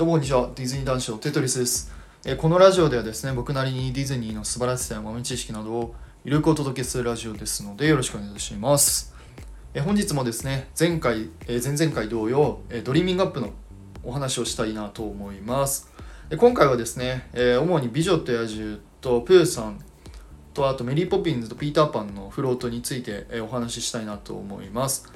どうもこんにちは。ディズニー男子のテトリスです、えこのラジオではですね僕なりにディズニーの素晴らしさや豆知識などをゆるくお届けするラジオですのでよろしくお願いします、え本日もですね前回、え前々回同様、えドリーミングアップのお話をしたいなと思います。で今回はですね、え主に美女と野獣とプーさんとあとメリーポピンズとピーターパンのフロートについて、えお話ししたいなと思います。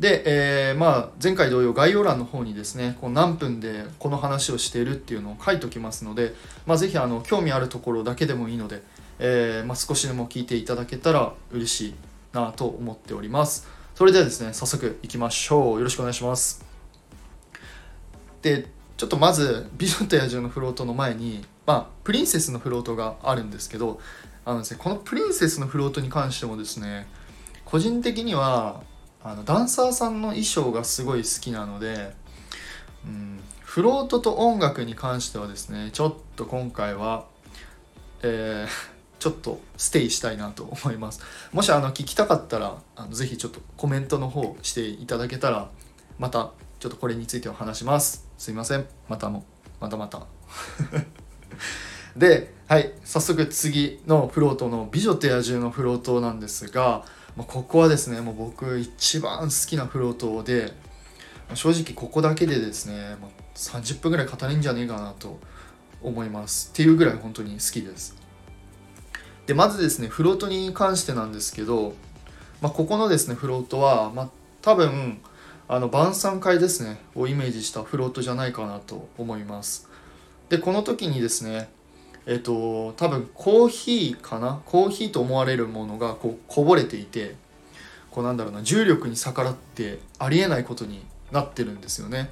で、えーまあ、前回同様概要欄の方にですねこう何分でこの話をしているっていうのを書いておきますので、まあ、ぜひあの興味あるところだけでもいいので、えーまあ、少しでも聞いていただけたら嬉しいなと思っております。それではですね早速いきましょう。よろしくお願いします。でちょっとまず「美女と野獣」のフロートの前に、まあ、プリンセスのフロートがあるんですけどあのです、ね、このプリンセスのフロートに関してもですね個人的にはあのダンサーさんの衣装がすごい好きなので、うん、フロートと音楽に関してはですねちょっと今回は、えー ちょっとステイしたいなと思います。もしあの聞きたかったらあのぜひちょっとコメントの方していただけたらまたちょっとこれについては話します。すいません。またもまたまた。ではい。早速次のフロートの「美女と野獣」のフロートなんですがまあここはですねもう僕一番好きなフロートでま正直ここだけでですね、まあ、30分ぐらい語れんじゃねえかなと思います。っていうぐらい本当に好きです。でまずですねフロートに関してなんですけど、まあ、ここのですねフロートは、まあ、多分あの晩餐会ですねをイメージしたフロートじゃないかなと思います。でこの時にですねえっと多分コーヒーかな？コーヒーと思われるものがこうこぼれていてこうなんだろうな重力に逆らってありえないことになってるんですよね。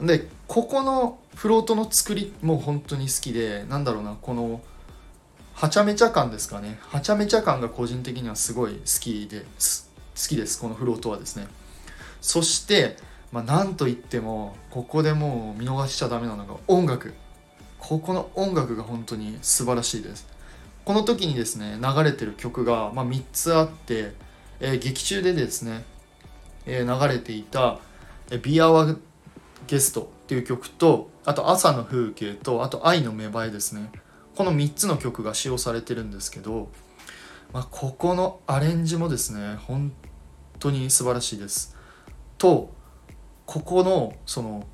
でここのフロートの作りも本当に好きでなんだろうなこのはちゃめちゃ感ですかね。はちゃめちゃ感が個人的にはすごい好きで好きですこのフロートはですね。そして、まあ、なんといってもここでもう見逃しちゃダメなのが音楽。ここの音楽が本当に素晴らしいです。この時にですね流れてる曲が、まあ、3つあって、えー劇中でですね、えー流れていた「Be Our Guest」っていう曲とあと「朝の風景」とあと「愛の芽生え」ですね。この3つの曲が使用されてるんですけど、まあ、ここのアレンジもですね本当に素晴らしいです。とここのその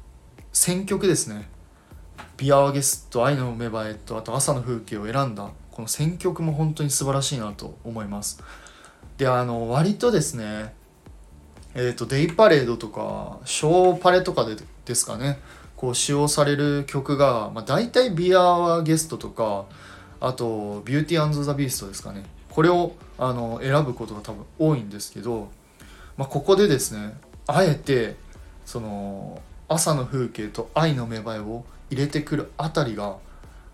選曲ですね「ビアワゲスと「愛の芽生え」とあと「朝の風景」を選んだこの選曲も本当に素晴らしいなと思います。であの割とですねえー、とデイパレードとかショーパレとかでですかねこう使用される曲が、まあ、大体「ビアワゲスト」とかあと「ビューティーザ・ビースト」ですかねこれをあの選ぶことが多分多いんですけど、まあ、ここでですねあえてその朝の風景と愛の芽生えを入れてくるあたりが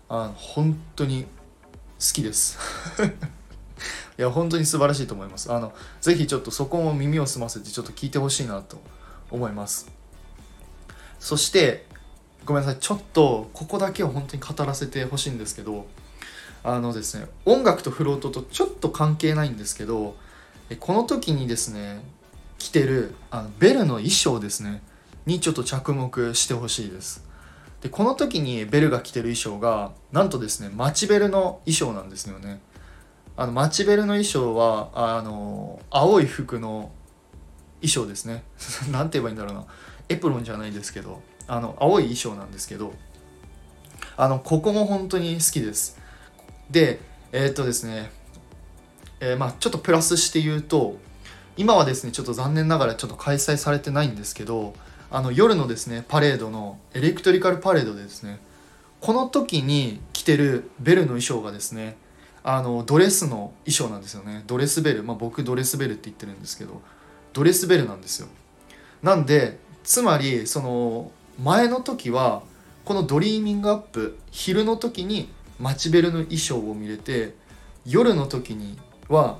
あの本当に好きです。いや本当に素晴らしいと思います。あのぜひちょっとそこも耳を澄ませてちょっと聞いてほしいなと思います。そしてごめんなさい。ちょっとここだけを本当に語らせてほしいんですけどあのですね音楽とフロートとちょっと関係ないんですけどえこの時にですね着てるあのベルの衣装ですねにちょっと着目してほしいです。でこの時にベルが着てる衣装がなんとですねマチベルの衣装なんですよね。あのマチベルの衣装はあの青い服の衣装ですね。なんて言えばいいんだろうな。エプロンじゃないですけどあの青い衣装なんですけどあのここも本当に好きです。でえーっとですね、えーまあちょっとプラスして言うと今はですねちょっと残念ながらちょっと開催されてないんですけどあの夜のですねパレードのエレクトリカルパレードでですねこの時に着てるベルの衣装がですねあのドレスの衣装なんですよね。ドレスベル。まあ僕ドレスベルって言ってるんですけどドレスベルなんですよ。なんでつまりその前の時はこのドリーミングアップ昼の時に町ベルの衣装を見れて夜の時には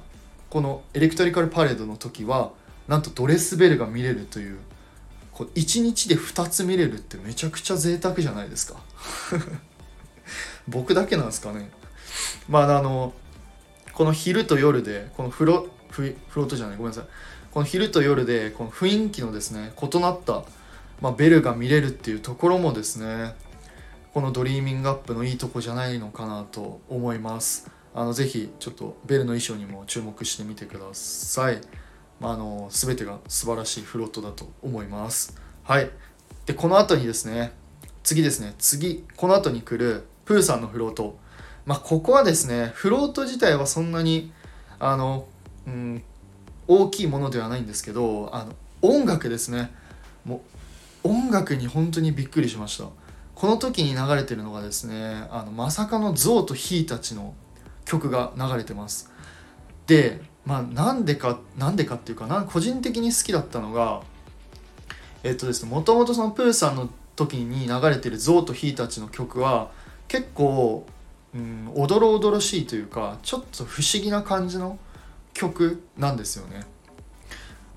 このエレクトリカルパレードの時はなんとドレスベルが見れるというこう1日で2つ見れるってめちゃくちゃ贅沢じゃないですか。僕だけなんですかね。まああのこの昼と夜でこのフロフフロートじゃないごめんなさい。この昼と夜でこの雰囲気のですね異なったまあ、ベルが見れるっていうところもですねこのドリーミングアップのいいとこじゃないのかなと思います。あのぜひちょっとベルの衣装にも注目してみてください、まあ、あの全てが素晴らしいフロートだと思います。はい。でこの後にですね次ですね。次この後に来るプーさんのフロート。まあここはですねフロート自体はそんなにあの、うん、大きいものではないんですけどあの音楽ですね。もう音楽に本当にびっくりしました。この時に流れてるのがですねあのまさかのゾウとヒーたちの曲が流れてます。でまあなんでかなんでかっていうかな個人的に好きだったのがえっとですねもともとそのプーさんの時に流れてるゾウとヒーたちの曲は結構、うん、おどろおどろしいというかちょっと不思議な感じの曲なんですよね。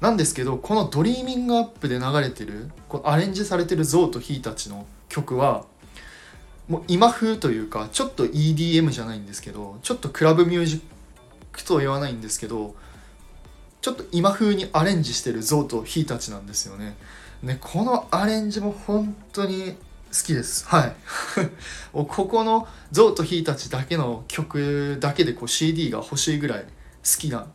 なんですけどこの「ドリーミングアップ」で流れてるこアレンジされてるズオウとヒイタチの曲はもう今風というかちょっと EDM じゃないんですけどちょっとクラブミュージックとは言わないんですけどちょっと今風にアレンジしてるズオウとヒイタチなんですよね。ねこのアレンジも本当に好きです。はい。ここのズオウとヒイタチだけの曲だけでこう CD が欲しいぐらい好きな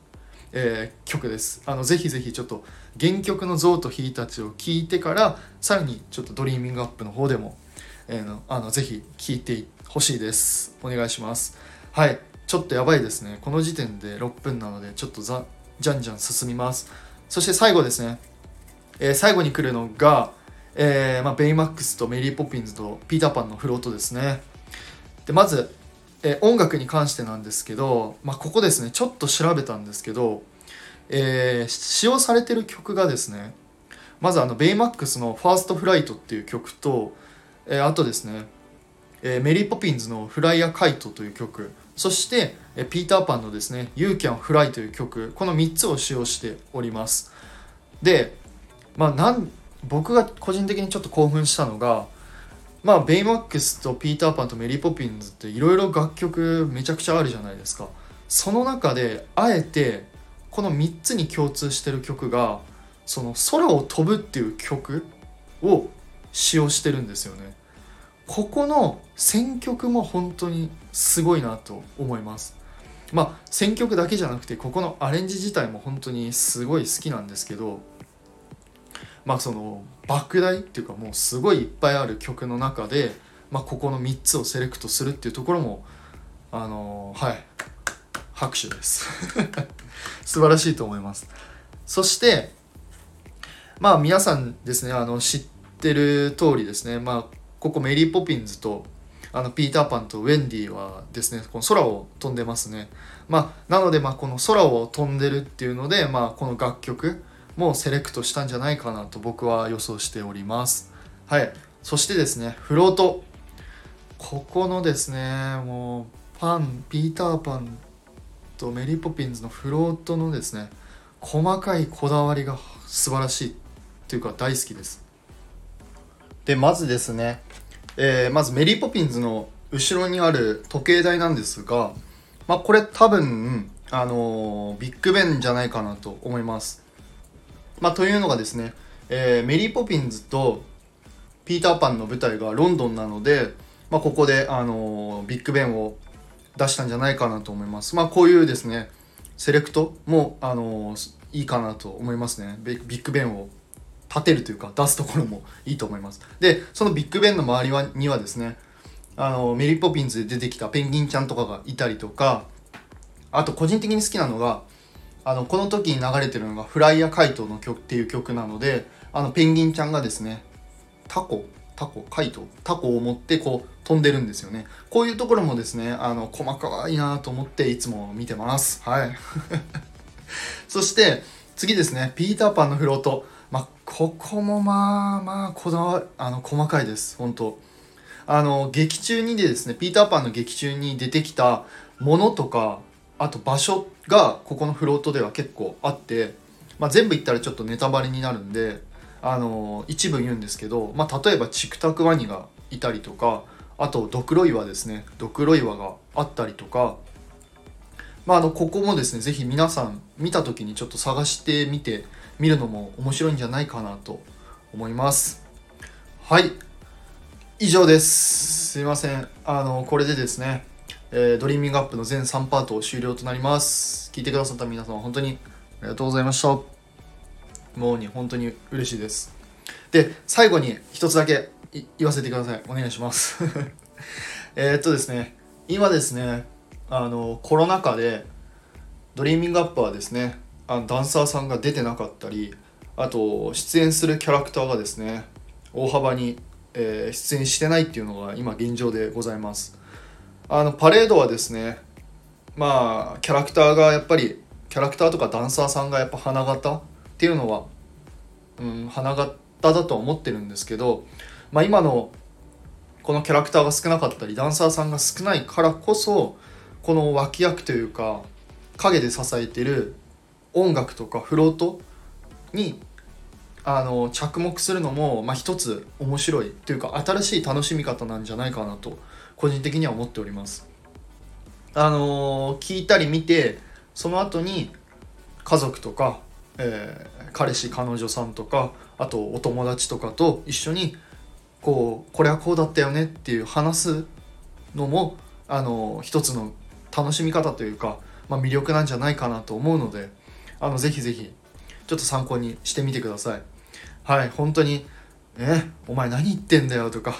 えー、曲です。あのぜひぜひちょっと原曲のズオウとヒイタチを聴いてからさらにちょっとドリーミングアップの方でも、えー、のあのぜひ聴いてほしいです。お願いします。はい、ちょっとやばいですね。この時点で6分なのでちょっとざじゃんじゃん進みます。そして最後ですね。えー、最後に来るのが、えーまあ、ベイマックスとメリー・ポピンズとピーターパンのフロートですね。でまずえ音楽に関してなんですけど、まあ、ここですねちょっと調べたんですけど、えー、使用されてる曲がですねまずあのベイマックスの「ファーストフライトっていう曲と、え、あとですね、え、メリー・ポピンズの「フライヤーカイト」という曲そして、ピーター・パンのですね「You Can Fly」という曲この3つを使用しております。でまあなん僕が個人的にちょっと興奮したのがまあベイマックスとピーターパンとメリーポピンズっていろいろ楽曲めちゃくちゃあるじゃないですか。その中であえてこの3つに共通してる曲がその空を飛ぶっていう曲を使用してるんですよね。ここの選曲も本当にすごいなと思います。まあ選曲だけじゃなくてここのアレンジ自体も本当にすごい好きなんですけどまあその莫大っていうかもうすごいいっぱいある曲の中で、まあ、ここの3つをセレクトするっていうところもあのー、はい拍手です。素晴らしいと思います。そしてまあ皆さんですねあの知ってる通りですねまあここメリー・ポピンズとあのピーター・パンとウェンディはですねこの空を飛んでますね。まあなのでまあこの空を飛んでるっていうのでまあこの楽曲もセレクトしたんじゃないかなと僕は予想しております。はい。そしてですねフロート。ここのですねもうパンピーターパンとメリーポピンズのフロートのですね細かいこだわりが素晴らしいというか大好きです。でまずですね、えー、まずメリーポピンズの後ろにある時計台なんですが、まあ、これ多分あのー、ビッグベンじゃないかなと思いますまあ、というのがですね、えー、メリー・ポピンズとピーター・パンの舞台がロンドンなので、まあ、ここで、あの、ビッグベンを出したんじゃないかなと思います。まあ、こういうですね、セレクトも、あの、いいかなと思いますね。ビッグベンを立てるというか出すところもいいと思います。で、そのビッグベンの周りはにはですね、あのメリー・ポピンズで出てきたペンギンちゃんとかがいたりとか、あと個人的に好きなのが、あのこの時に流れてるのが「フライヤーカイト」の曲っていう曲なのであのペンギンちゃんがですねタコタコカイトタコを持ってこう飛んでるんですよね。こういうところもですねあの細かいなと思っていつも見てます。はい。そして次ですね。ピーターパンのフロート。ここもまあまあこだわあの細かいです本当。あの劇中にでですねピーターパンの劇中に出てきたものとかあと場所がここのフロートでは結構あって、まあ、全部言ったらちょっとネタバレになるんで、あの一部言うんですけど、まあ、例えばチクタクワニがいたりとかあとドクロ岩ですね。ドクロ岩があったりとか、まあ、あのここもですね是非皆さん見た時にちょっと探してみて見るのも面白いんじゃないかなと思います。はい。以上です。すいません。あのこれでですね、えー、ドリーミングアップの全3パート終了となります。聞いてくださった皆様本当にありがとうございました。もうに本当に嬉しいです。で最後に一つだけ言わせてください。お願いします。えっとですね今ですねあのコロナ禍でドリーミングアップはですねあのダンサーさんが出てなかったりあと出演するキャラクターがですね大幅に、えー、出演してないっていうのが今現状でございます。あのパレードはですねまあキャラクターがやっぱりキャラクターとかダンサーさんがやっぱ花形っていうのは、うん、花形だと思ってるんですけど、まあ、今のこのキャラクターが少なかったりダンサーさんが少ないからこそこの脇役というか陰で支えてる音楽とかフロートにあの着目するのも、まあ、一つ面白いというか新しい楽しみ方なんじゃないかなと個人的には思っております。あの聞いたり見てその後に家族とか、えー、彼氏彼女さんとかあとお友達とかと一緒にこうこれはこうだったよねっていう話すのもあの一つの楽しみ方というか、まあ、魅力なんじゃないかなと思うのであのぜひぜひちょっと参考にしてみてください。はい本当に「えお前何言ってんだよ」とか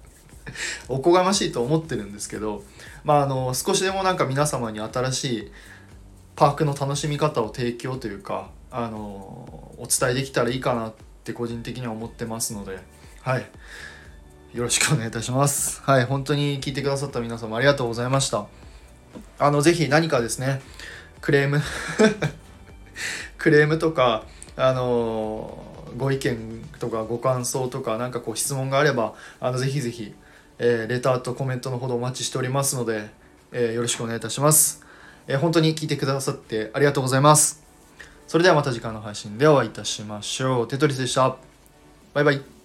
おこがましいと思ってるんですけどまああの少しでもなんか皆様に新しいパークの楽しみ方を提供というかあのお伝えできたらいいかなって個人的には思ってますのではいよろしくお願いいたします。はい本当に聞いてくださった皆様ありがとうございました。あのぜひ何かですねクレーム クレームとかあのご意見とかご感想とか何かこう質問があればあのぜひぜひ、えー、レターとコメントのほどお待ちしておりますので、えー、よろしくお願いいたします、えー、本当に聞いてくださってありがとうございます。それではまた次回の配信でお会いいたしましょう。テトリスでした。バイバイ。